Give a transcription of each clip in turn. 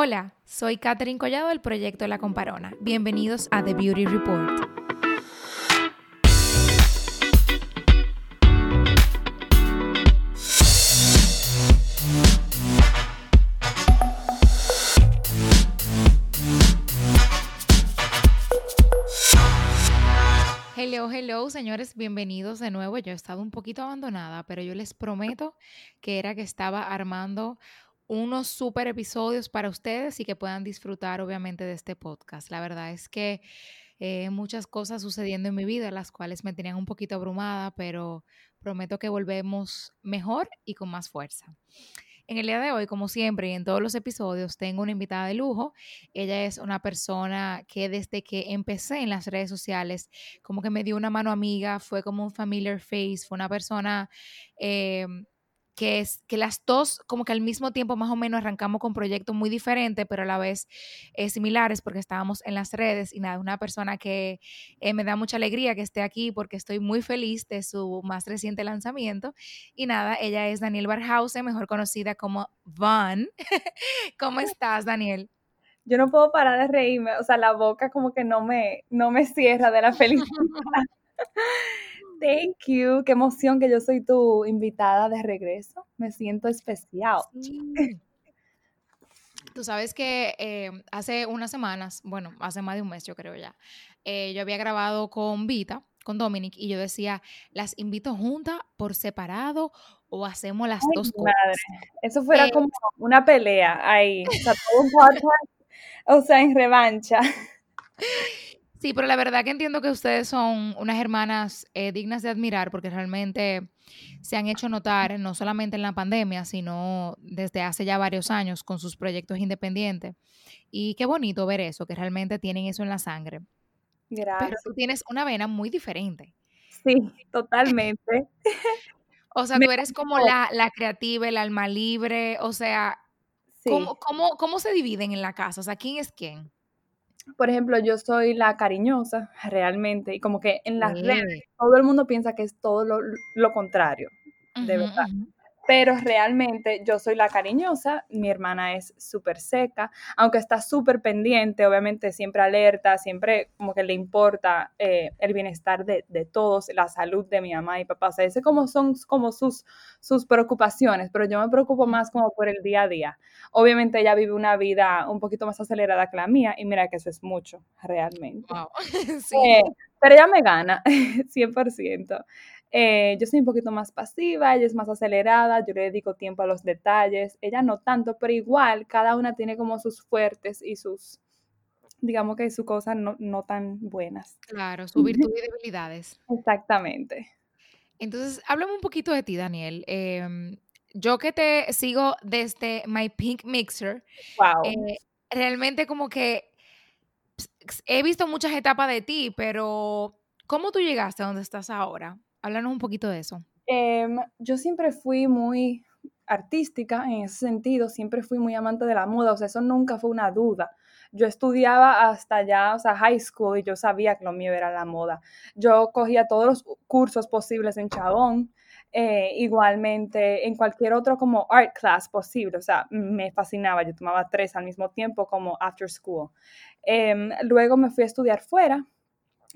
Hola, soy Katherine Collado del proyecto La Comparona. Bienvenidos a The Beauty Report. Hello, hello, señores, bienvenidos de nuevo. Yo he estado un poquito abandonada, pero yo les prometo que era que estaba armando unos super episodios para ustedes y que puedan disfrutar obviamente de este podcast. La verdad es que eh, muchas cosas sucediendo en mi vida, las cuales me tenían un poquito abrumada, pero prometo que volvemos mejor y con más fuerza. En el día de hoy, como siempre y en todos los episodios, tengo una invitada de lujo. Ella es una persona que desde que empecé en las redes sociales, como que me dio una mano amiga, fue como un familiar face, fue una persona... Em, que es que las dos como que al mismo tiempo más o menos arrancamos con proyectos muy diferentes, pero a la vez eh, similares porque estábamos en las redes y nada, una persona que eh, me da mucha alegría que esté aquí porque estoy muy feliz de su más reciente lanzamiento y nada, ella es Daniel Barhausen, mejor conocida como Van. ¿Cómo estás, Daniel? Yo no puedo parar de reírme, o sea, la boca como que no me, no me cierra de la felicidad. Thank you. Qué emoción que yo soy tu invitada de regreso. Me siento especial. Tú sabes que eh, hace unas semanas, bueno, hace más de un mes yo creo ya, eh, yo había grabado con Vita, con Dominic, y yo decía, ¿las invito juntas por separado o hacemos las dos cosas? Eso fuera eh, como una pelea ahí, o sea, todo un podcast, o sea, en revancha. Sí, pero la verdad que entiendo que ustedes son unas hermanas eh, dignas de admirar porque realmente se han hecho notar no solamente en la pandemia, sino desde hace ya varios años con sus proyectos independientes. Y qué bonito ver eso, que realmente tienen eso en la sangre. Gracias. Pero tú tienes una vena muy diferente. Sí, totalmente. o sea, tú eres como la, creativa, el alma libre, o sea, ¿cómo, cómo, cómo se dividen en la casa? O sea, ¿quién es quién? Por ejemplo, yo soy la cariñosa realmente y como que en las redes todo el mundo piensa que es todo lo, contrario, de verdad pero realmente yo soy la cariñosa, mi hermana es súper seca, aunque está súper pendiente, obviamente siempre alerta, siempre como que le importa eh, el bienestar de, todos, la salud de mi mamá y papá, o sea, ese como son como sus, sus preocupaciones, pero yo me preocupo más como por el día a día. Obviamente ella vive una vida un poquito más acelerada que la mía y mira que eso es mucho, realmente. sí. Eh, pero ella me gana, 100%. Eh, yo soy un poquito más pasiva, ella es más acelerada, yo le dedico tiempo a los detalles, ella no tanto, pero igual cada una tiene como sus fuertes y sus, digamos que sus cosas no, no tan buenas. Claro, su virtud y debilidades. Exactamente. Entonces, háblame un poquito de ti, Daniel. Em, yo que te sigo desde My Pink Mixer, wow. Eh, realmente como que he visto muchas etapas de ti, pero ¿cómo tú llegaste a donde estás ahora? Háblanos un poquito de eso. Em, yo siempre fui muy artística en ese sentido, siempre fui muy amante de la moda, o sea, eso nunca fue una duda. Yo estudiaba hasta ya, o sea, high school y yo sabía que lo mío era la moda. Yo cogía todos los cursos posibles en Chabón, eh, igualmente en cualquier otro como art class posible, o sea, me fascinaba, yo tomaba tres al mismo tiempo como after school. Em, luego me fui a estudiar fuera,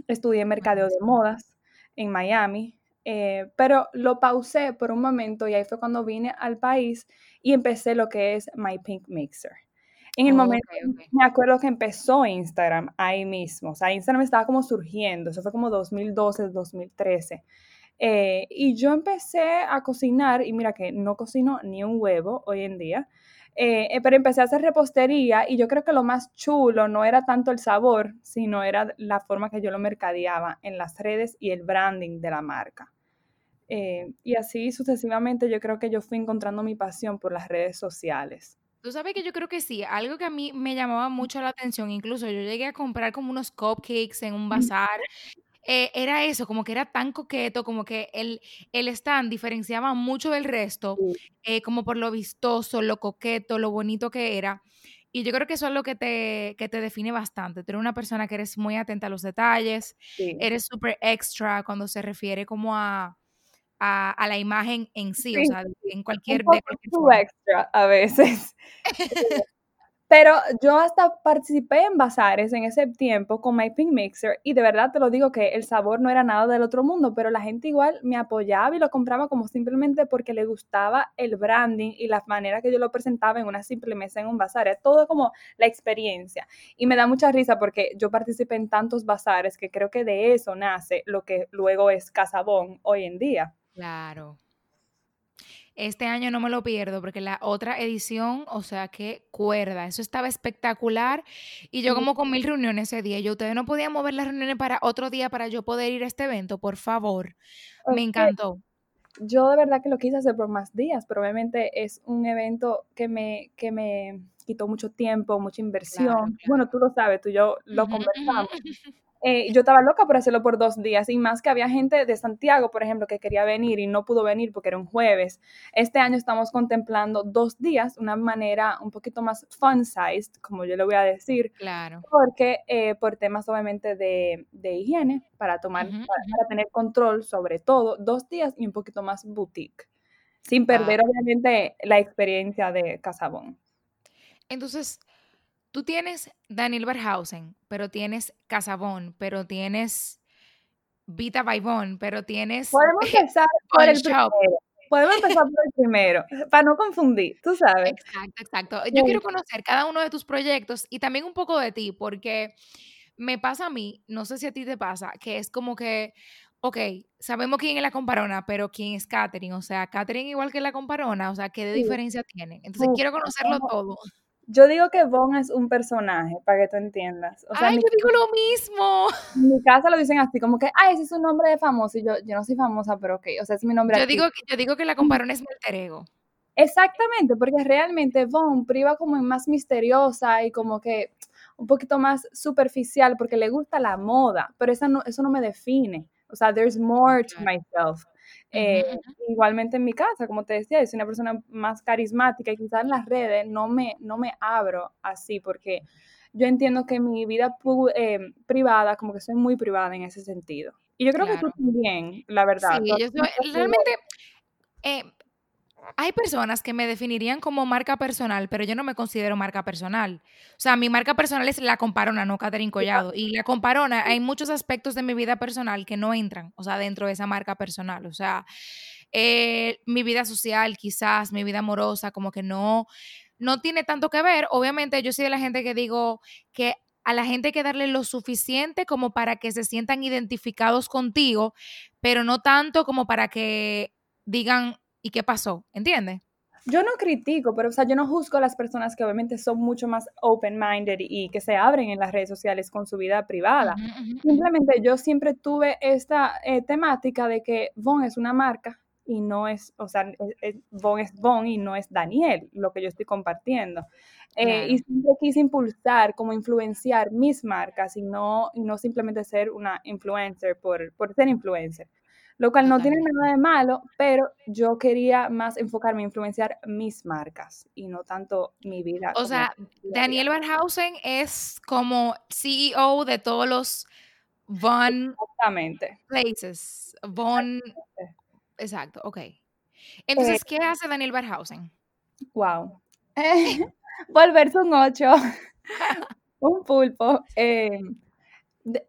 estudié mercadeo de modas, en Miami, eh, pero lo pausé por un momento y ahí fue cuando vine al país y empecé lo que es My Pink Mixer. En el momento, me acuerdo que empezó Instagram ahí mismo, o sea, Instagram estaba como surgiendo, eso fue como 2012, 2013. Eh, y yo empecé a cocinar y mira que no cocino ni un huevo hoy en día, eh, eh, pero empecé a hacer repostería y yo creo que lo más chulo no era tanto el sabor, sino era la forma que yo lo mercadeaba en las redes y el branding de la marca. Eh, y así sucesivamente yo creo que yo fui encontrando mi pasión por las redes sociales. Tú sabes que yo creo que sí, algo que a mí me llamaba mucho la atención, incluso yo llegué a comprar como unos cupcakes en un bazar eh, era eso, como que era tan coqueto, como que el, el stand diferenciaba mucho del resto, eh, como por lo vistoso, lo coqueto, lo bonito que era. Y yo creo que eso es lo que te, que te define bastante. Tú eres una persona que eres muy atenta a los detalles, eres súper extra cuando se refiere como a, a, la imagen en sí, o sea, en cualquier... Un extra a veces. Pero yo hasta participé en bazares en ese tiempo con My Pink Mixer y de verdad te lo digo que el sabor no era nada del otro mundo, pero la gente igual me apoyaba y lo compraba como simplemente porque le gustaba el branding y la manera que yo lo presentaba en una simple mesa en un bazar. Es todo como la experiencia. Y me da mucha risa porque yo participé en tantos bazares que creo que de eso nace lo que luego es Casabón hoy en día. Claro. Este año no me lo pierdo porque la otra edición, o sea, qué cuerda, eso estaba espectacular. Y yo como con mil reuniones ese día, yo ustedes no podían mover las reuniones para otro día para yo poder ir a este evento, por favor. Me encantó. Yo de verdad que lo quise hacer por más días, pero obviamente es un evento que me, que me quitó mucho tiempo, mucha inversión. Bueno, tú lo sabes, tú y yo lo conversamos. Eh, yo estaba loca por hacerlo por dos días y más que había gente de Santiago, por ejemplo, que quería venir y no pudo venir porque era un jueves. Este año estamos contemplando dos días, una manera un poquito más fun-sized, como yo le voy a decir. Claro. Porque eh, por temas obviamente de, de higiene, para tomar, para, tener control sobre todo, dos días y un poquito más boutique, sin perder ah. obviamente la experiencia de Casabón. Entonces, Tú tienes Daniel Berhausen, pero tienes Casabón, pero tienes Vita Baibón, pero tienes. Podemos empezar por el primero. Podemos empezar por el primero, para no confundir, tú sabes. Exacto, exacto. Yo quiero conocer cada uno de tus proyectos y también un poco de ti, porque me pasa a mí, no sé si a ti te pasa, que es como que, ok, sabemos quién es la comparona, pero quién es Catherine, o sea, Catherine igual que la comparona, o sea, ¿qué de diferencia tiene? Entonces quiero conocerlo todo. Yo digo que Von es un personaje, para que tú entiendas. ay, yo digo lo mismo. En mi casa lo dicen así, como que, ay, ese es un nombre de famoso. Y yo, yo no soy famosa, pero ok, o sea, es mi nombre. Yo, digo, yo digo que la compararon es mi alter ego. Exactamente, porque realmente Von priva como más misteriosa y como que un poquito más superficial porque le gusta la moda, pero esa no, eso no me define. O sea, there's more to myself. Eh, igualmente en mi casa, como te decía, soy una persona más carismática y quizás en las redes no me, no me abro así porque yo entiendo que mi vida eh, privada, como que soy muy privada en ese sentido. Y yo creo que tú también, la verdad. Sí, yo realmente, eh, hay personas que me definirían como marca personal, pero yo no me considero marca personal. O sea, mi marca personal es la comparona, no Catherine Collado. Y la comparona, hay muchos aspectos de mi vida personal que no entran, o sea, dentro de esa marca personal. O sea, eh, mi vida social, quizás, mi vida amorosa, como que no, no tiene tanto que ver. Obviamente, yo soy de la gente que digo que a la gente hay que darle lo suficiente como para que se sientan identificados contigo, pero no tanto como para que digan, ¿y qué pasó? ¿Entiendes? Yo no critico, pero o sea, yo no juzgo a las personas que obviamente son mucho más open-minded y que se abren en las redes sociales con su vida privada. Simplemente yo siempre tuve esta eh, temática de que Von es una marca y no es, o sea, Von es Von y no es Daniel, lo que yo estoy compartiendo. Eh, y siempre quise impulsar, como influenciar mis marcas y no, no simplemente ser una influencer por, por ser influencer lo cual no tiene nada de malo, pero yo quería más enfocarme en influenciar mis marcas y no tanto mi vida. O sea, Daniel Barhausen es como CEO de todos los Von Places. Von. Exacto, ok. Entonces, eh ¿qué hace Daniel Barhausen? Wow. volverse un ocho, un pulpo. Eh,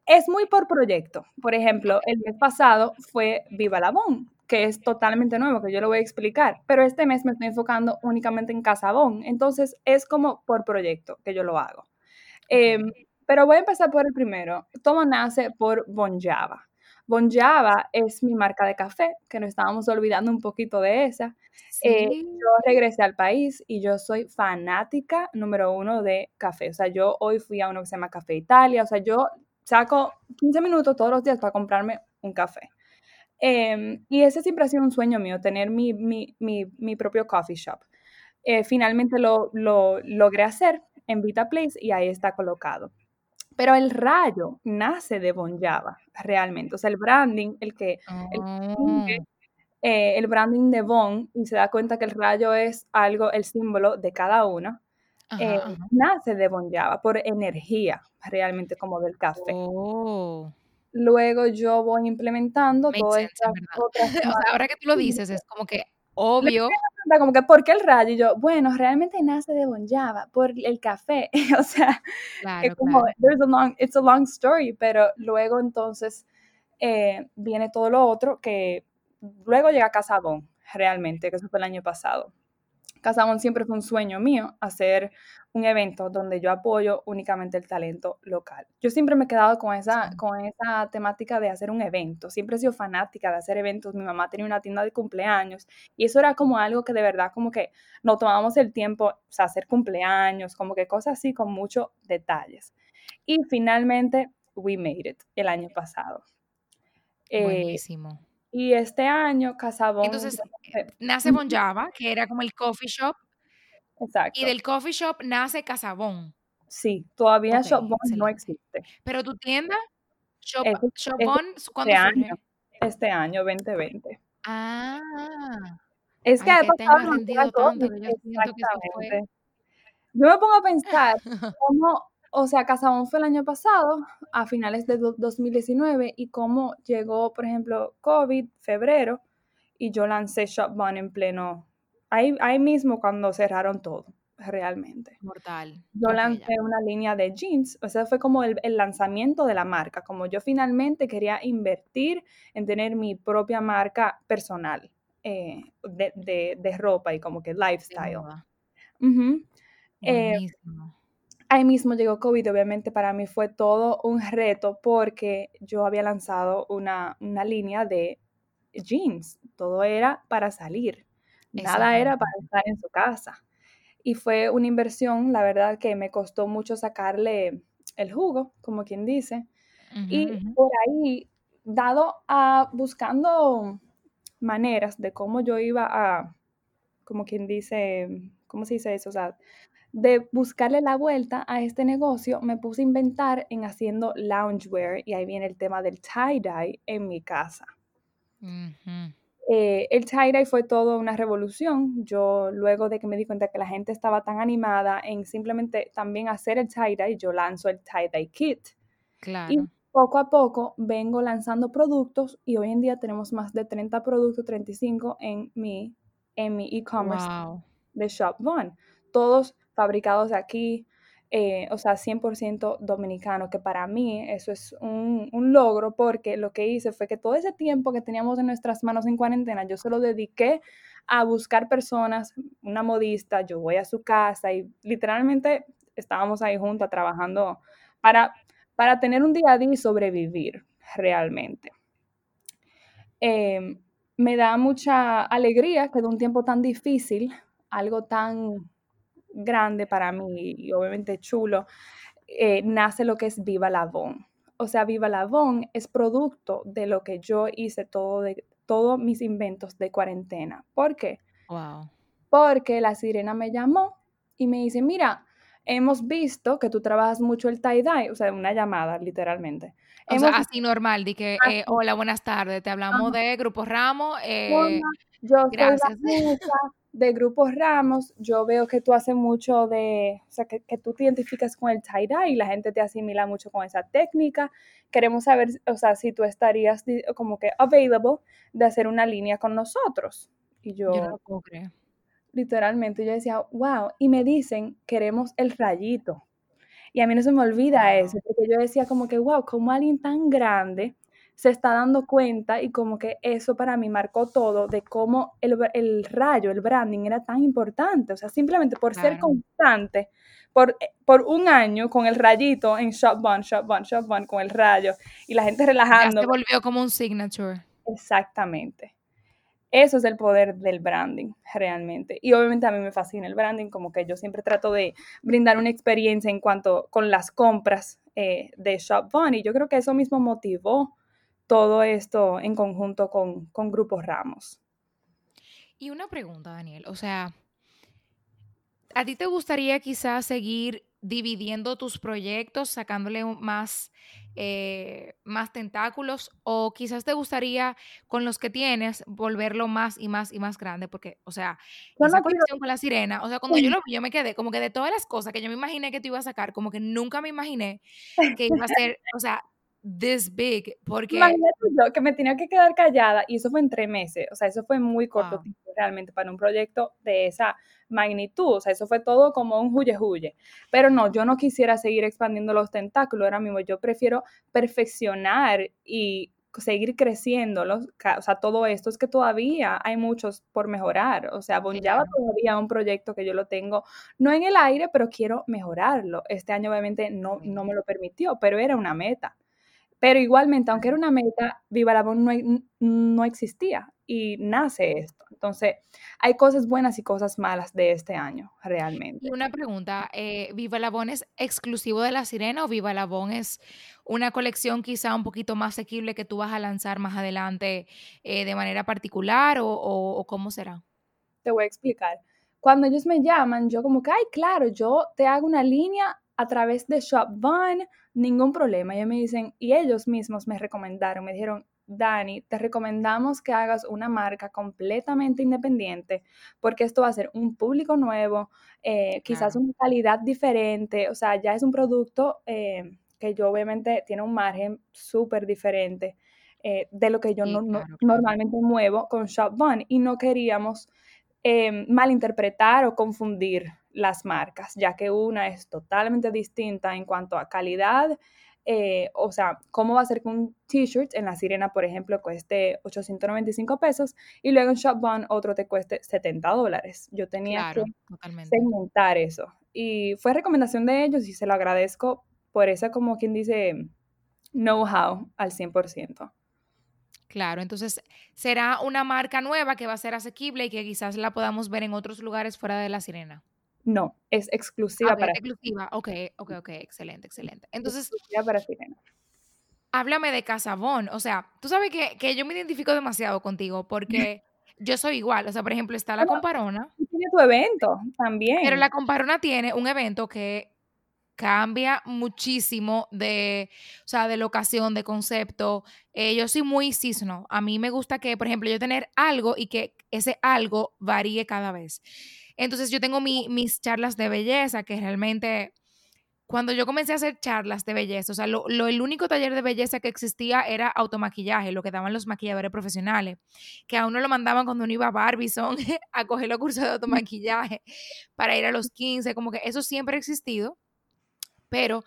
es muy por proyecto. Por ejemplo, el mes pasado fue Viva la Bon, que es totalmente nuevo, que yo lo voy a explicar, pero este mes me estoy enfocando únicamente en Casabón, entonces es como por proyecto que yo lo hago. Em, pero voy a empezar por el primero. Todo nace por Bon Java. Bon Java es mi marca de café, que nos estábamos olvidando un poquito de esa. Eh, yo regresé al país y yo soy fanática número uno de café. O sea, yo hoy fui a uno que se llama Café Italia. O sea, yo saco 15 minutos todos los días para comprarme un café. Em, y ese siempre ha sido un sueño mío, tener mi, mi, mi, mi propio coffee shop. Eh, finalmente lo, lo, logré hacer en Vita Place y ahí está colocado. Pero el rayo nace de Bon Java, realmente. O sea, el branding, el que... El, oh. eh, el branding de Bon y se da cuenta que el rayo es algo, el símbolo de cada uno. Eh, nace de Bon Java por energía, realmente como del café. Oh. Luego yo voy implementando todas estas otras. o sea, ahora que tú lo dices, es como que obvio. pregunta como que, ¿por qué el rayo? Y yo, bueno, realmente nace de Bonjava, por el café. o sea, es como, there's a long, it's a long story, pero luego entonces eh, viene todo lo otro que luego llega Casabón, realmente, que eso fue el año pasado. Casabón siempre fue un sueño mío, hacer un evento donde yo apoyo únicamente el talento local. Yo siempre me he quedado con esa, con esa temática de hacer un evento. Siempre he sido fanática de hacer eventos. Mi mamá tenía una tienda de cumpleaños y eso era como algo que de verdad como que no tomábamos el tiempo, o sea, hacer cumpleaños, como que cosas así con muchos detalles. Y finalmente, we made it el año pasado. Eh, Buenísimo. Y este año, Casabón. Entonces, nace Bon Java, que era como el coffee shop. Exacto. Y del coffee shop nace Casabón. Sí, todavía Shopbon no existe. Pero tu tienda, Shop, Shopbon, ¿cuándo este año, este año, 2020. Ah. Es que que tengo rendido tanto, yo Exactamente. Yo me pongo a pensar cómo o sea, Casabón fue el año pasado, a finales de 2019, y cómo llegó, por ejemplo, COVID, febrero, y yo lancé Shopbun en pleno, ahí, ahí mismo cuando cerraron todo, realmente. Mortal. Yo lancé una línea de jeans, o sea, fue como el, lanzamiento de la marca, como yo finalmente quería invertir en tener mi propia marca personal eh, de, ropa y como que lifestyle. Uh Ahí mismo llegó COVID, obviamente para mí fue todo un reto porque yo había lanzado una, línea de jeans, todo era para salir, nada era para estar en su casa. Y fue una inversión, la verdad que me costó mucho sacarle el jugo, como quien dice. y por ahí, dado a buscando maneras de cómo yo iba a, como quien dice, ¿cómo se dice eso? O sea, de buscarle la vuelta a este negocio, me puse a inventar en haciendo loungewear y ahí viene el tema del tie-dye en mi casa. Eh, el tie-dye fue todo una revolución. Yo luego de que me di cuenta que la gente estaba tan animada en simplemente también hacer el tie-dye, yo lanzo el tie-dye kit. Claro. Y poco a poco vengo lanzando productos y hoy en día tenemos más de 30 productos, 35 en mi en mi e-commerce de Shop One. Todos fabricados aquí, eh, o sea, 100% dominicano, que para mí eso es un, logro porque lo que hice fue que todo ese tiempo que teníamos en nuestras manos en cuarentena, yo se lo dediqué a buscar personas, una modista, yo voy a su casa y literalmente estábamos ahí juntas trabajando para, para tener un día a día y sobrevivir realmente. Em, me da mucha alegría que de un tiempo tan difícil, algo tan grande para mí y obviamente chulo, eh, nace lo que es Viva Lavón. O sea, Viva Lavón es producto de lo que yo hice todo de todos mis inventos de cuarentena. ¿Por qué? Wow. Porque la sirena me llamó y me dice, mira, hemos visto que tú trabajas mucho el tie-dye, o sea, una llamada literalmente. O sea, así normal, de que, eh, hola, buenas tardes, te hablamos de Grupo Ramos. Eh, yo gracias. soy de grupos Ramos, yo veo que tú haces mucho de, o sea, que, tú te identificas con el tie-dye y la gente te asimila mucho con esa técnica. Queremos saber, o sea, si tú estarías como que available de hacer una línea con nosotros. Y yo, yo no puedo creer. Literalmente, yo decía, wow, y me dicen, queremos el rayito. Y a mí no se me olvida eso, porque yo decía como que, wow, como alguien tan grande se está dando cuenta y como que eso para mí marcó todo de cómo el, el rayo, el branding era tan importante, o sea, simplemente por ser constante, por, eh, por un año con el rayito en Shop One, Shop One, Shop con el rayo y la gente relajando. Ya se volvió como un signature. Exactamente. Eso es el poder del branding, realmente. Y obviamente a mí me fascina el branding, como que yo siempre trato de brindar una experiencia en cuanto con las compras eh, de Shop. Y yo creo que eso mismo motivó todo esto en conjunto con, con Grupos Ramos. Y una pregunta, Daniel, o sea, ¿a ti te gustaría quizás seguir dividiendo tus proyectos, sacándole más, eh, más tentáculos, o quizás te gustaría con los que tienes volverlo más y más y más grande, porque, o sea, esa conexión con la sirena, o sea, cuando yo lo vi, yo me quedé como que de todas las cosas que yo me imaginé que te iba a sacar, como que nunca me imaginé que iba a ser, o sea, this big, porque... Imagínate yo que me tenía que quedar callada y eso fue en tres meses, o sea, eso fue muy corto Wow. tiempo realmente para un proyecto de esa magnitud, o sea, eso fue todo como un huye huye. Pero no, yo no quisiera seguir expandiendo los tentáculos ahora mismo, yo prefiero perfeccionar y seguir creciéndolos, ca- o sea, todo esto es que todavía hay muchos por mejorar, o sea, Bon Java Claro. todavía un proyecto que yo lo tengo, no en el aire, pero quiero mejorarlo. Este año obviamente no, no me lo permitió, pero era una meta. Pero igualmente, aunque era una meta, Viva la no, no existía y nace esto. Entonces, hay cosas buenas y cosas malas de este año, Y realmente. una pregunta, eh, ¿Viva la Bon es exclusivo de La Sirena o Viva la Bon es una colección quizá un poquito más asequible que tú vas a lanzar más adelante eh, de manera particular o, o- o cómo será? Te voy a explicar. Cuando ellos me llaman, yo como que, ay, claro, yo te hago una línea a través de Shopvine, ningún problema. Ellos me dicen, y ellos mismos me recomendaron, me dijeron, Dani, te recomendamos que hagas una marca completamente independiente porque esto va a ser un público nuevo, eh, quizás Claro. una calidad diferente, o sea, ya es un producto eh, que yo obviamente tiene un margen súper diferente eh, de lo que yo Sí, no- no- claro, claro. normalmente muevo con Shopvine y no queríamos malinterpretar o confundir las marcas, ya que una es totalmente distinta en cuanto a calidad, eh, o sea, cómo va a ser que un t-shirt en la sirena, por ejemplo, cueste 895 pesos y luego en Shopbone otro te cueste 70 dólares. Yo tenía Claro, que totalmente. segmentar eso y fue recomendación de ellos y se lo agradezco por esa, como quien dice, know-how al 100%. Claro, entonces será una marca nueva que va a ser asequible y que quizás la podamos ver en otros lugares fuera de La Sirena. No, es exclusiva ver, para, exclusiva. Ok, ok, ok, excelente, excelente. Entonces, exclusiva para sirena. háblame de Casabón. O sea, tú sabes que, que yo me identifico demasiado contigo porque yo soy igual. O sea, por ejemplo, está la Bueno, comparona, tiene tu evento pero también. la comparona tiene un evento que cambia muchísimo de, o sea, de locación, de concepto. Eh, yo soy muy seasonal. A mí me gusta que, por ejemplo, yo tener algo y que ese algo varíe cada vez. Entonces yo tengo mi- mis charlas de belleza que realmente cuando yo comencé a hacer charlas de belleza, o sea, lo, lo- el único taller de belleza que existía era automaquillaje, lo que daban los maquilladores profesionales, que a uno lo mandaban cuando uno iba a Barbizon a coger los cursos de automaquillaje para ir a los 15, como que eso siempre ha existido, pero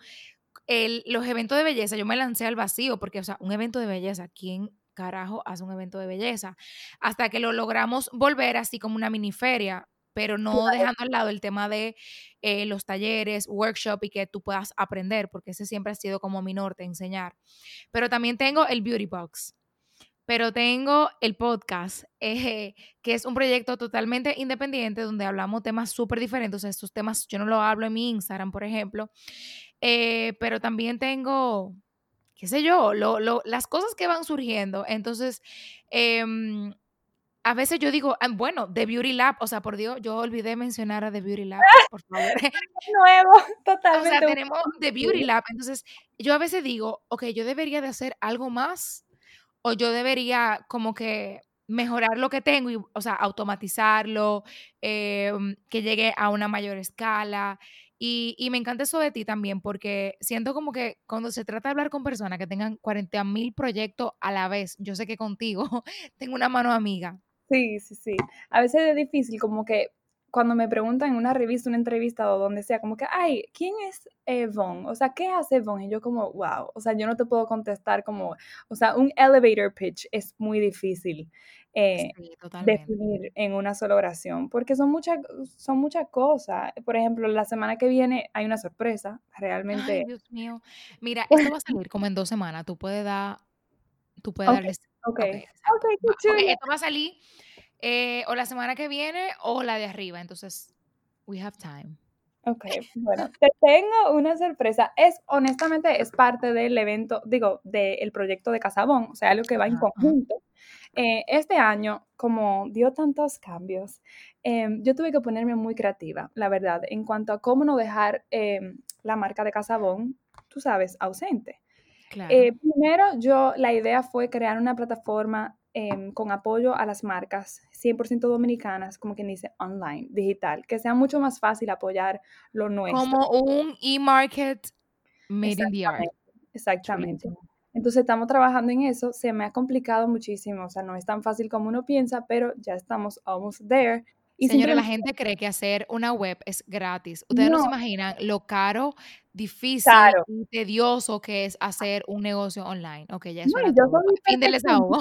el- los eventos de belleza, yo me lancé al vacío, porque, o sea, un evento de belleza, ¿quién carajo hace un evento de belleza? Hasta que lo logramos volver así como una mini feria, pero no Claro. dejando al lado el tema de eh, los talleres, workshop y que tú puedas aprender, porque ese siempre ha sido como mi norte, enseñar. Pero también tengo el Beauty Box, pero tengo el podcast, eh, que es un proyecto totalmente independiente donde hablamos temas súper diferentes. O sea, estos temas yo no los hablo en mi Instagram, por ejemplo, eh, pero también tengo, qué sé yo, lo- lo- las cosas que van surgiendo. Entonces, em, a veces yo digo, ah, bueno, The Beauty Lab, o sea, por Dios, yo olvidé mencionar a The Beauty Lab, por favor. Nuevo, O sea, totalmente. tenemos The Beauty Lab. Entonces, yo a veces digo, ok, yo debería de hacer algo más o yo debería como que mejorar lo que tengo, y, o sea, automatizarlo, em, que llegue a una mayor escala. Y, y me encanta eso de ti también, porque siento como que cuando se trata de hablar con personas que tengan 40 mil proyectos a la vez, yo sé que contigo tengo una mano amiga. Sí, sí, sí. A veces es difícil, como que cuando me preguntan en una revista, una entrevista o donde sea, como que, ay, ¿quién es Evon? O sea, ¿qué hace Evon? Y yo como, wow, o sea, yo no te puedo contestar como, o sea, un elevator pitch es muy difícil eh, Sí, definir en una sola oración, porque son muchas, son muchas cosas. Por ejemplo, la semana que viene hay una sorpresa, Ay, realmente. Dios mío. Mira, esto va a salir como en dos semanas. Tú puedes dar, tú puedes Ok, darles. Ok, Ok, exacto. ok, qué Va- ok, chulo. esto va a salir eh, o la semana que viene o la de arriba. Entonces, we have time. Ok, bueno, te tengo una sorpresa. Es, honestamente, es parte del evento, digo, del proyecto de Casabón, o sea, algo que va en conjunto. Eh, este año, como dio tantos cambios, em, yo tuve que ponerme muy creativa, la verdad, en cuanto a cómo no dejar em, la marca de Casabón, tú sabes, ausente. Claro. Eh, primero, yo, la idea fue crear una plataforma em, con apoyo a las marcas 100% dominicanas, como quien dice, online, digital, que sea mucho más fácil apoyar lo nuestro. Como un e-market made in the art. Exactamente. Entonces estamos trabajando en eso, se me ha complicado muchísimo, o sea, no es tan fácil como uno piensa, pero ya estamos almost there. Y Señora, la gente cree que hacer una web es gratis. Ustedes no, se imaginan lo caro, difícil y tedioso que es hacer un negocio online. Ok, ya es no, fin del desahogo.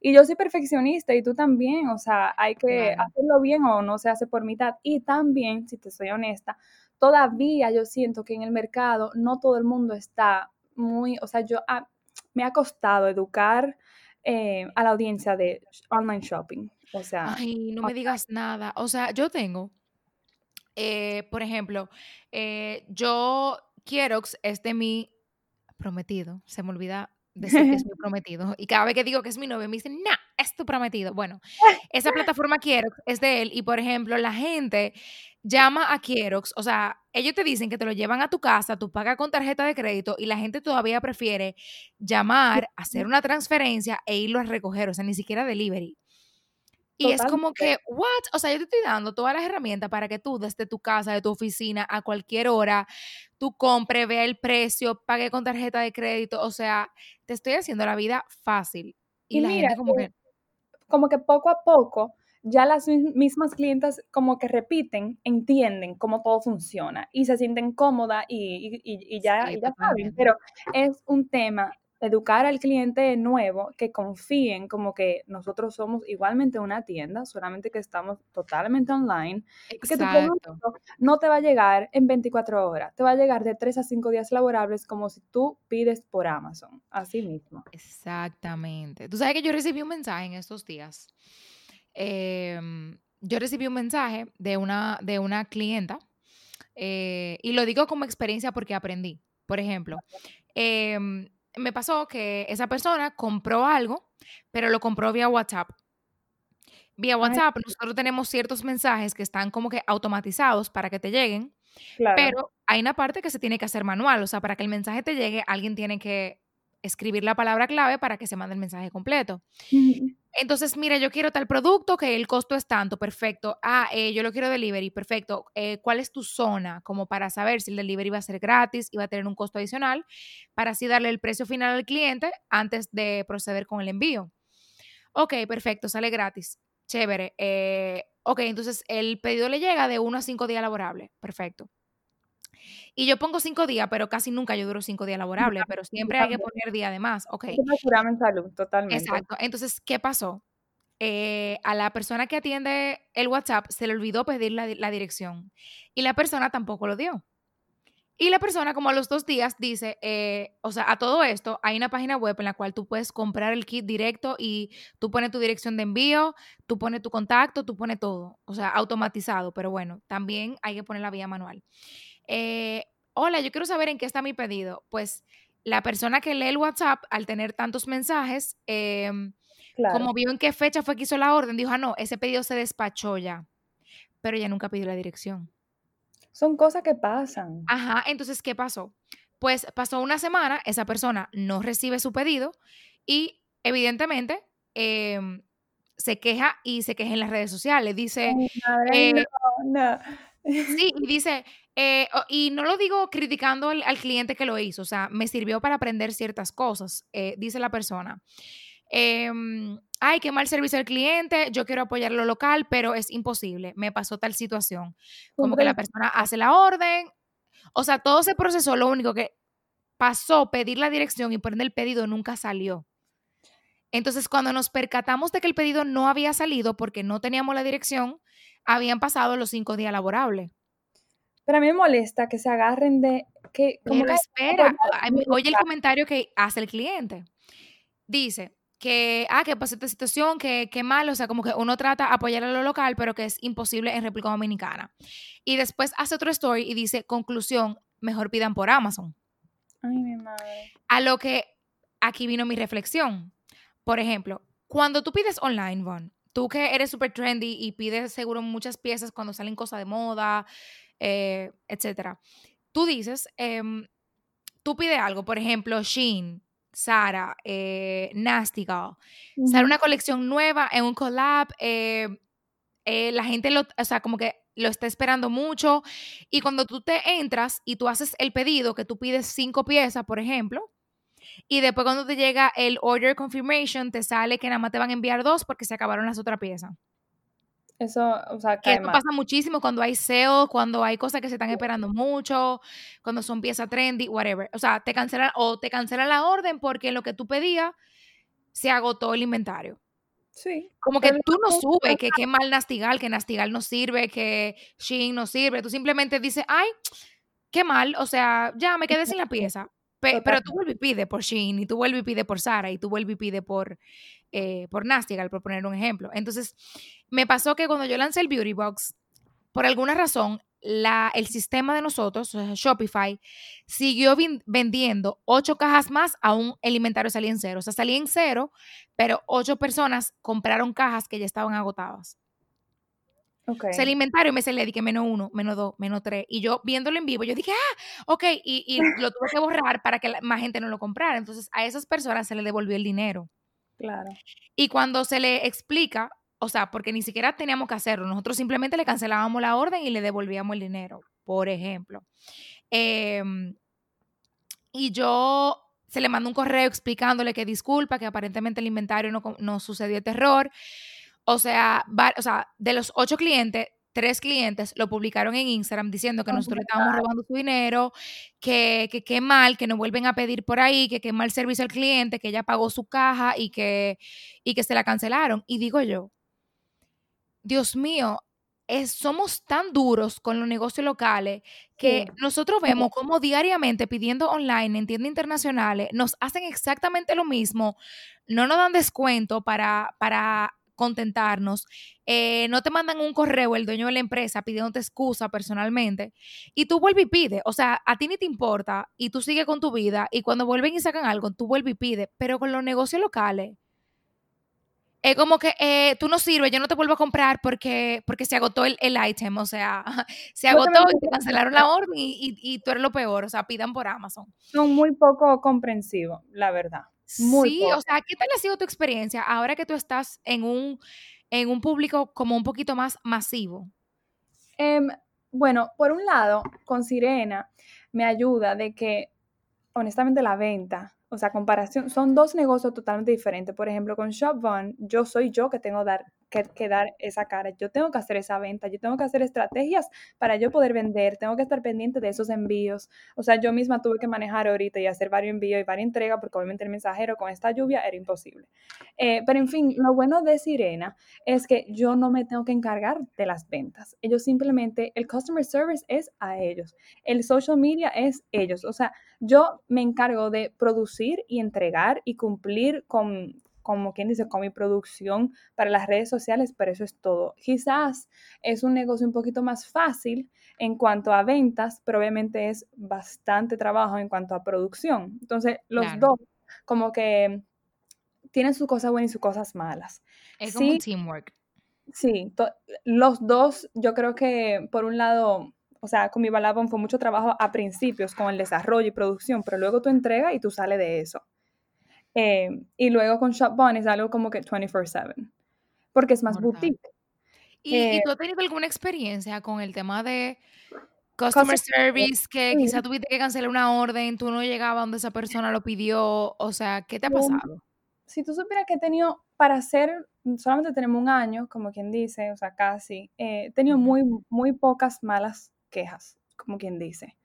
Y yo soy perfeccionista y tú también, o sea, hay que hacerlo bien o no se hace por mitad. Y también, si te soy honesta, todavía yo siento que en el mercado no todo el mundo está muy, o sea, yo ah, me ha costado educar eh, a la audiencia de online shopping. O sea, ay, no me digas nada. O sea, yo tengo, eh, por ejemplo, eh, yo, Kierox es de mi prometido, se me olvida decir que es mi prometido. Y cada vez que digo que es mi novio, me dicen, nah, es tu prometido. Bueno, esa plataforma Kierox es de él y, por ejemplo, la gente llama a Kierox, o sea, ellos te dicen que te lo llevan a tu casa, tú pagas con tarjeta de crédito y la gente todavía prefiere llamar, hacer una transferencia e irlo a recoger, o sea, ni siquiera delivery. Y es como que, what? O sea, yo te estoy dando todas las herramientas para que tú desde tu casa, de tu oficina, a cualquier hora, tú compre, vea el precio, pague con tarjeta de crédito. O sea, te estoy haciendo la vida fácil. Y, la gente como que... Como que poco a poco ya las mismas clientas como que repiten, entienden cómo todo funciona y se sienten cómodas y, y, ya, y ya saben. Pero es un tema educar al cliente nuevo que confíen como que nosotros somos igualmente una tienda, solamente que estamos totalmente online. Que tu producto no te va a llegar en 24 horas, te va a llegar de 3 a 5 días laborables como si tú pides por Amazon, así mismo. Exactamente. Tú sabes que yo recibí un mensaje en estos días. Em, yo recibí un mensaje de una, de una clienta eh, y lo digo como experiencia porque aprendí. Por ejemplo, eh, me pasó que esa persona compró algo, pero lo compró vía WhatsApp. Vía WhatsApp, nosotros tenemos ciertos mensajes que están como que automatizados para que te lleguen, pero hay una parte que se tiene que hacer manual, o sea, para que el mensaje te llegue, alguien tiene que escribir la palabra clave para que se mande el mensaje completo. Entonces, mira, yo quiero tal producto que el costo es tanto, perfecto. Ah, eh, yo lo quiero delivery, perfecto. Eh, ¿Cuál es tu zona? Como para saber si el delivery va a ser gratis y va a tener un costo adicional, para así darle el precio final al cliente antes de proceder con el envío. Ok, perfecto, sale gratis. Chévere. Eh, ok, entonces el pedido le llega de uno a cinco días laborables. Perfecto. Y yo pongo cinco días, pero casi nunca yo duro cinco días laborables, pero siempre hay que poner día de más, ok. en salud, totalmente. Exacto. Entonces, ¿qué pasó? Eh, a la persona que atiende el WhatsApp se le olvidó pedir la, la, dirección y la persona tampoco lo dio. Y la persona como a los dos días dice, eh, o sea, a todo esto hay una página web en la cual tú puedes comprar el kit directo y tú pones tu dirección de envío, tú pones tu contacto, tú pones todo, o sea, automatizado, pero bueno, también hay que poner la vía manual. Eh, hola, yo quiero saber en qué está mi pedido. Pues la persona que lee el WhatsApp, al tener tantos mensajes, em, como vio en qué fecha fue que hizo la orden, dijo, ah, no, ese pedido se despachó ya, pero ya nunca pidió la dirección. Son cosas que pasan. Ajá, entonces, ¿qué pasó? Pues pasó una semana, esa persona no recibe su pedido y evidentemente em, se queja y se queja en las redes sociales. Dice, eh, sí, y dice, eh, y no lo digo criticando al, cliente que lo hizo, o sea, me sirvió para aprender ciertas cosas, eh, dice la persona. Em, ay, qué mal servicio al cliente, yo quiero apoyar lo local, pero es imposible, me pasó tal situación. Como que la persona hace la orden, o sea, todo ese proceso, lo único que pasó, pedir la dirección y poner el pedido nunca salió. Entonces, cuando nos percatamos de que el pedido no había salido porque no teníamos la dirección, habían pasado los cinco días laborables. Pero a mí me molesta que se agarren de... Que, como espera, oye el comentario que hace el cliente. Dice que, ah, que pasó esta situación, que, que mal, o sea, como que uno trata de apoyar a lo local, pero que es imposible en República Dominicana. Y después hace otro story y dice, conclusión, mejor pidan por Amazon. Ay, mi madre. A lo que aquí vino mi reflexión. Por ejemplo, cuando tú pides online, Von, tú que eres súper trendy y pides seguro muchas piezas cuando salen cosas de moda, eh, etcétera. Tú dices, em, tú pides algo, por ejemplo, Shein, Sara, eh, Nasty sale una colección nueva en un collab, eh, eh, la gente lo, o sea, como que lo está esperando mucho y cuando tú te entras y tú haces el pedido, que tú pides cinco piezas, por ejemplo, Y después cuando te llega el order confirmation, te sale que nada más te van a enviar dos porque se acabaron las otras piezas. Eso, o sea, que esto pasa muchísimo cuando hay SEO, cuando hay cosas que se están esperando mucho, cuando son piezas trendy, whatever. O sea, te cancelan o te cancelan la orden porque lo que tú pedías se agotó el inventario. Sí. Como que tú no subes que qué mal Nastigal, que Nastigal no sirve, que Shein no sirve. Tú simplemente dices, ay, qué mal, o sea, ya me quedé sin la pieza. Pero tú vuelves y pides por Shein, y tú vuelves y pides por Sara, y tú vuelves y pides por, eh, por Nastigal, por poner un ejemplo. Entonces, me pasó que cuando yo lancé el Beauty Box, por alguna razón, la, el sistema de nosotros, Shopify, siguió vendiendo ocho cajas más, aún el inventario salía en cero. O sea, salía en cero, pero ocho personas compraron cajas que ya estaban agotadas. Okay. O sea, el inventario me se le que menos uno, menos dos, menos tres. Y yo viéndolo en vivo, yo dije, ah, ok, y, y lo tuve que borrar para que más gente no lo comprara. Entonces, a esas personas se les devolvió el dinero. Claro. Y cuando se le explica, o sea, porque ni siquiera teníamos que hacerlo, nosotros simplemente le cancelábamos la orden y le devolvíamos el dinero, por ejemplo. Em, y yo se le mandó un correo explicándole que disculpa, que aparentemente el inventario no, no sucedió este error. O sea, o sea, de los ocho clientes, tres clientes lo publicaron en Instagram diciendo que oh nosotros le estábamos robando su dinero, que qué mal, que no vuelven a pedir por ahí, que qué mal servicio al cliente, que ella pagó su caja y que, y que se la cancelaron. Y digo yo, Dios mío, somos tan duros con los negocios locales que nosotros vemos como diariamente pidiendo online en tiendas internacionales nos hacen exactamente lo mismo, no nos dan descuento para, para contentarnos, eh, no te mandan un correo el dueño de la empresa pidiéndote excusa personalmente y tú vuelves y pides, o sea, a ti ni te importa y tú sigues con tu vida y cuando vuelven y sacan algo, tú vuelves y pides, pero con los negocios locales es como que eh, tú no sirves, yo no te vuelvo a comprar porque, porque se agotó el, el item, o sea, se agotó y te cancelaron la orden y, y, tú eres lo peor, o sea, pidan por Amazon. Son muy poco comprensivos, la verdad sí, o sea, ¿qué tal ha sido tu experiencia ahora que tú estás en un, en un público como un poquito más masivo? Em, bueno, por un lado, con Sirena me ayuda de que, honestamente, la venta o sea, comparación, son dos negocios totalmente diferentes. Por ejemplo, con ShopVon, yo soy yo que tengo dar, que, dar esa cara. Yo tengo que hacer esa venta, yo tengo que hacer estrategias para yo poder vender, tengo que estar pendiente de esos envíos. O sea, yo misma tuve que manejar ahorita y hacer varios envíos y varias entregas porque obviamente el mensajero con esta lluvia era imposible. Eh, pero en fin, lo bueno de Sirena es que yo no me tengo que encargar de las ventas. Ellos simplemente, el customer service es a ellos, el social media es ellos. O sea, yo me encargo de producir y entregar y cumplir con, como quien dice, con mi producción para las redes sociales, pero eso es todo. Quizás es un negocio un poquito más fácil en cuanto a ventas, pero obviamente es bastante trabajo en cuanto a producción. Entonces, los dos como que tienen sus cosas buenas y sus cosas malas. Es como un teamwork. Sí, los dos, yo creo que por un lado o sea, con mi Balabon fue mucho trabajo a principios con el desarrollo y producción, pero luego tú entregas y tú sales de eso. Eh, y luego con ShopBun es algo como que 24/7, porque es más boutique. ¿Y, eh, tú has tenido alguna experiencia con el tema de customer service, que quizá tuviste que cancelar una orden, tú no llegabas donde esa persona lo pidió? O sea, ¿qué te ha pasado? Si tú supieras que he tenido, para hacer, solamente tenemos un año, como quien dice, o sea, casi, eh, he tenido muy, muy pocas malas quejas, como quien dice.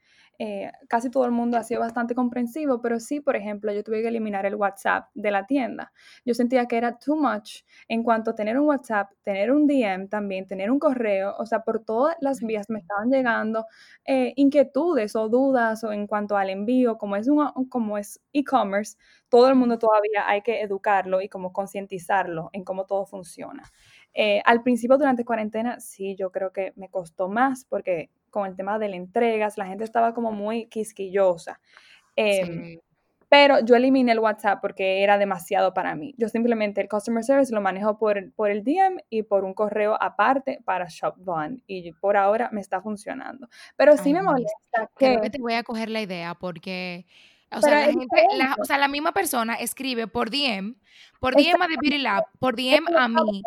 Eh, casi todo el mundo ha sido bastante comprensivo, pero sí, por ejemplo, yo tuve que eliminar el WhatsApp de la tienda. Yo sentía que era too much en cuanto a tener un WhatsApp, tener un DM también, tener un correo, o sea, por todas las vías me estaban llegando eh, inquietudes o dudas o en cuanto al envío, como es un, como es e-commerce, todo el mundo todavía hay que educarlo y como concientizarlo en cómo todo funciona. Eh, al principio, durante cuarentena, sí, yo creo que me costó más porque con el tema de las entregas, la gente estaba como muy quisquillosa. Em, pero yo eliminé el WhatsApp porque era demasiado para mí. Yo simplemente el customer service lo manejo por, por el DM y por un correo aparte para ShopVon. Y por ahora me está funcionando. Pero sí me molesta que... Creo que te voy a coger la idea porque... O sea, la, gente, la, o sea, la misma persona escribe por DM, por DM a The Beauty Lab, por DM a mí,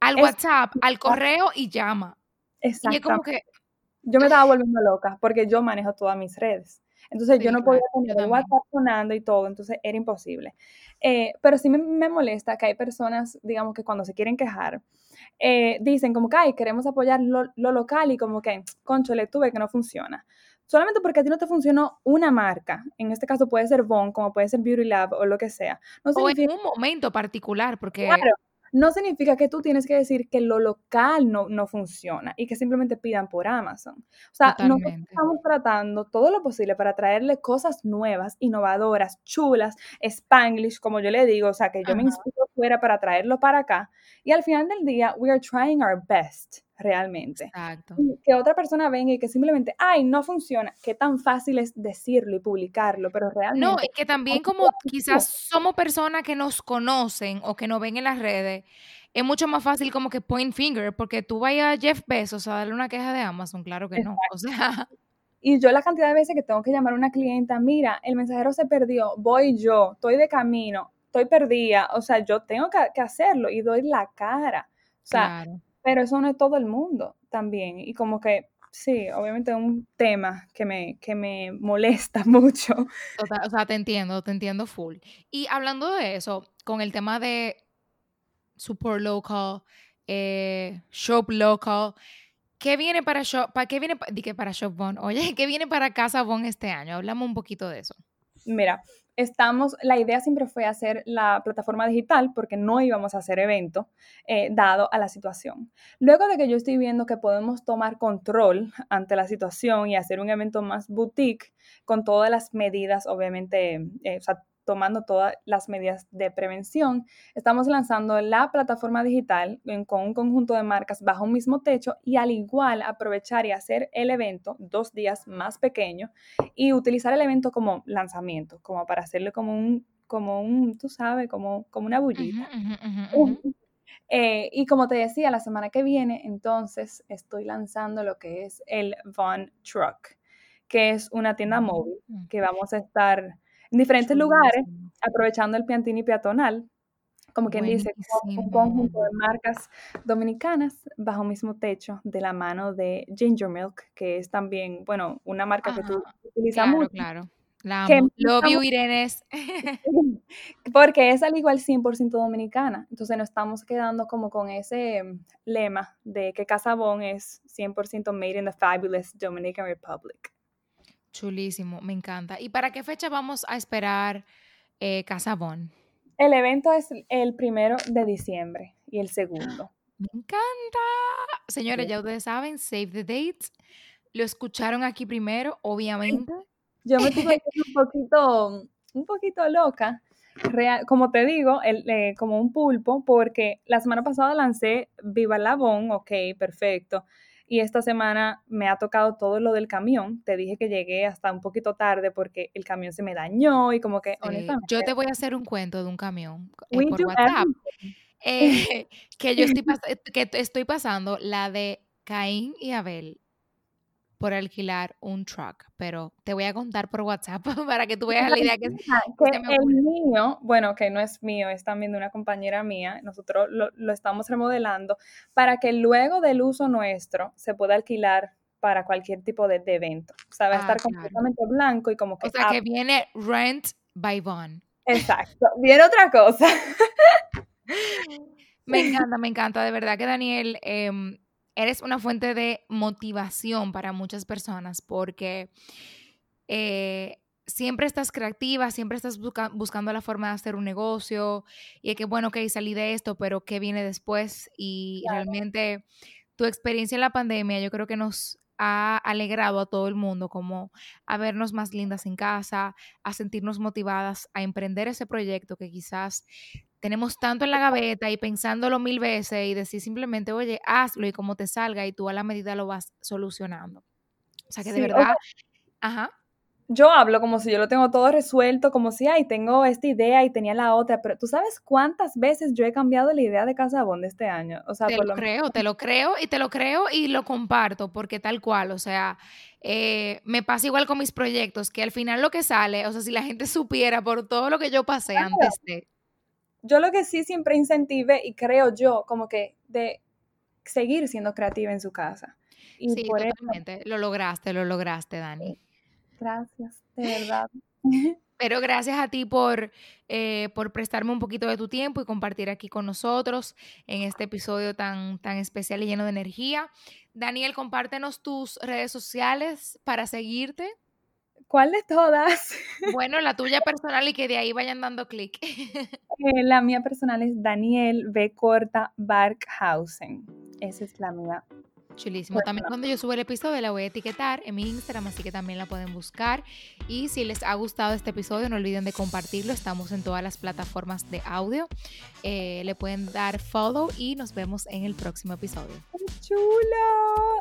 al WhatsApp, al correo y llama. Y es como que, yo me estaba volviendo loca porque yo manejo todas mis redes. Entonces yo no podía tener el WhatsApp sonando y todo, entonces era imposible. Eh, pero sí me, molesta que hay personas, digamos, que cuando se quieren quejar, eh, dicen como que, ay, queremos apoyar lo, local y como que, concho, le tuve que no funciona. Solamente porque a ti no te funcionó una marca, en este caso puede ser Bon, como puede ser Beauty Lab o lo que sea. No o en un momento particular, porque no significa que tú tienes que decir que lo local no, no funciona y que simplemente pidan por Amazon. O sea, nosotros estamos tratando todo lo posible para traerle cosas nuevas, innovadoras, chulas, spanglish, como yo le digo, o sea, que yo me inspiro fuera para traerlo para acá. Y al final del día, we are trying our best realmente. Exacto. Que otra persona venga y que simplemente, ay, no funciona. Qué tan fácil es decirlo y publicarlo, pero realmente. No, es que también como quizás somos personas que nos conocen o que nos ven en las redes, es mucho más fácil como que point finger, porque tú vayas a Jeff Bezos a darle una queja de Amazon, claro que no. O sea. Y yo la cantidad de veces que tengo que llamar a una clienta, mira, el mensajero se perdió, voy yo, estoy de camino, estoy perdida, o sea, yo tengo que, hacerlo y doy la cara. O sea, pero eso no es todo el mundo también. Y como que, sí, obviamente es un tema que me, que me molesta mucho. o sea, te entiendo, te entiendo full. Y hablando de eso, con el tema de support local, eh, shop local, ¿qué viene para Shop, para, qué viene, para Shop Bon? Oye, ¿qué viene para Casa Bon este año? Hablamos un poquito de eso. Mira, estamos, la idea siempre fue hacer la plataforma digital porque no íbamos a hacer evento eh, dado a la situación. Luego de que yo estoy viendo que podemos tomar control ante la situación y hacer un evento más boutique con todas las medidas, obviamente, eh, o sea, tomando todas las medidas de prevención, estamos lanzando la plataforma digital con un conjunto de marcas bajo un mismo techo y al igual aprovechar y hacer el evento dos días más pequeño y utilizar el evento como lanzamiento, como para hacerle como un, como un, tú sabes, como, como una bullita. Eh, y como te decía, la semana que viene, entonces estoy lanzando lo que es el Von Truck, que es una tienda móvil que vamos a estar en diferentes lugares, aprovechando el Piantini peatonal, como quien dice, un conjunto de marcas dominicanas bajo mismo techo de la mano de Ginger Milk, que es también, bueno, una marca que tú utilizamos. Claro, claro. La amo. Love you, Irenes. Porque es al igual 100% dominicana. Entonces nos estamos quedando como con ese lema de que Casabón es 100% made in the fabulous Dominican Republic. Chulísimo, me encanta. ¿Y para qué fecha vamos a esperar eh, Casabón? El evento es el primero de diciembre y el segundo. Me encanta. Señores, ya ustedes saben, save the dates. Lo escucharon aquí primero, obviamente. Yo me tuve un poquito, un poquito loca, real, como te digo, el, eh, como un pulpo, porque la semana pasada lancé Viva Labón, ok, perfecto y esta semana me ha tocado todo lo del camión. Te dije que llegué hasta un poquito tarde porque el camión se me dañó y como que Yo te voy a hacer un cuento de un camión eh, por WhatsApp. Eh, que yo estoy, que estoy pasando la de Caín y Abel por alquilar un truck, pero te voy a contar por WhatsApp para que tú veas la idea que, que el mío, bueno, que no es mío, es también de una compañera mía, nosotros lo, estamos remodelando para que luego del uso nuestro se pueda alquilar para cualquier tipo de, evento. O sea, va a ah, estar completamente blanco y como que... O sea, que viene rent by Von. Exacto, viene otra cosa. me encanta, me encanta, de verdad que Daniel... Em, eres una fuente de motivación para muchas personas porque eh, siempre estás creativa, siempre estás buscando la forma de hacer un negocio y es que, bueno, ok, salí de esto, pero ¿qué viene después? Y realmente tu experiencia en la pandemia yo creo que nos ha alegrado a todo el mundo como a vernos más lindas en casa, a sentirnos motivadas a emprender ese proyecto que quizás tenemos tanto en la gaveta y pensándolo mil veces y decir simplemente, oye, hazlo y como te salga y tú a la medida lo vas solucionando. O sea que de verdad, ajá. Yo hablo como si yo lo tengo todo resuelto, como si, ay, tengo esta idea y tenía la otra, pero tú sabes cuántas veces yo he cambiado la idea de Casabón de este año. O sea, te lo, creo, te lo creo y te lo creo y lo comparto porque tal cual, o sea, eh, me pasa igual con mis proyectos, que al final lo que sale, o sea, si la gente supiera por todo lo que yo pasé antes de yo lo que sí siempre incentive y creo yo como que de seguir siendo creativa en su casa. sí, totalmente. lo lograste, lo lograste, Dani. Gracias, de verdad. Pero gracias a ti por, eh, por prestarme un poquito de tu tiempo y compartir aquí con nosotros en este episodio tan, tan especial y lleno de energía. Daniel, compártenos tus redes sociales para seguirte. ¿Cuál de todas? Bueno, la tuya personal y que de ahí vayan dando clic. Eh, la mía personal es Daniel B. Corta Barkhausen. Esa es la mía. Chulísimo. También cuando yo suba el episodio la voy a etiquetar en mi Instagram, así que también la pueden buscar. Y si les ha gustado este episodio, no olviden de compartirlo. Estamos en todas las plataformas de audio. Eh, le pueden dar follow y nos vemos en el próximo episodio. ¡Chulo!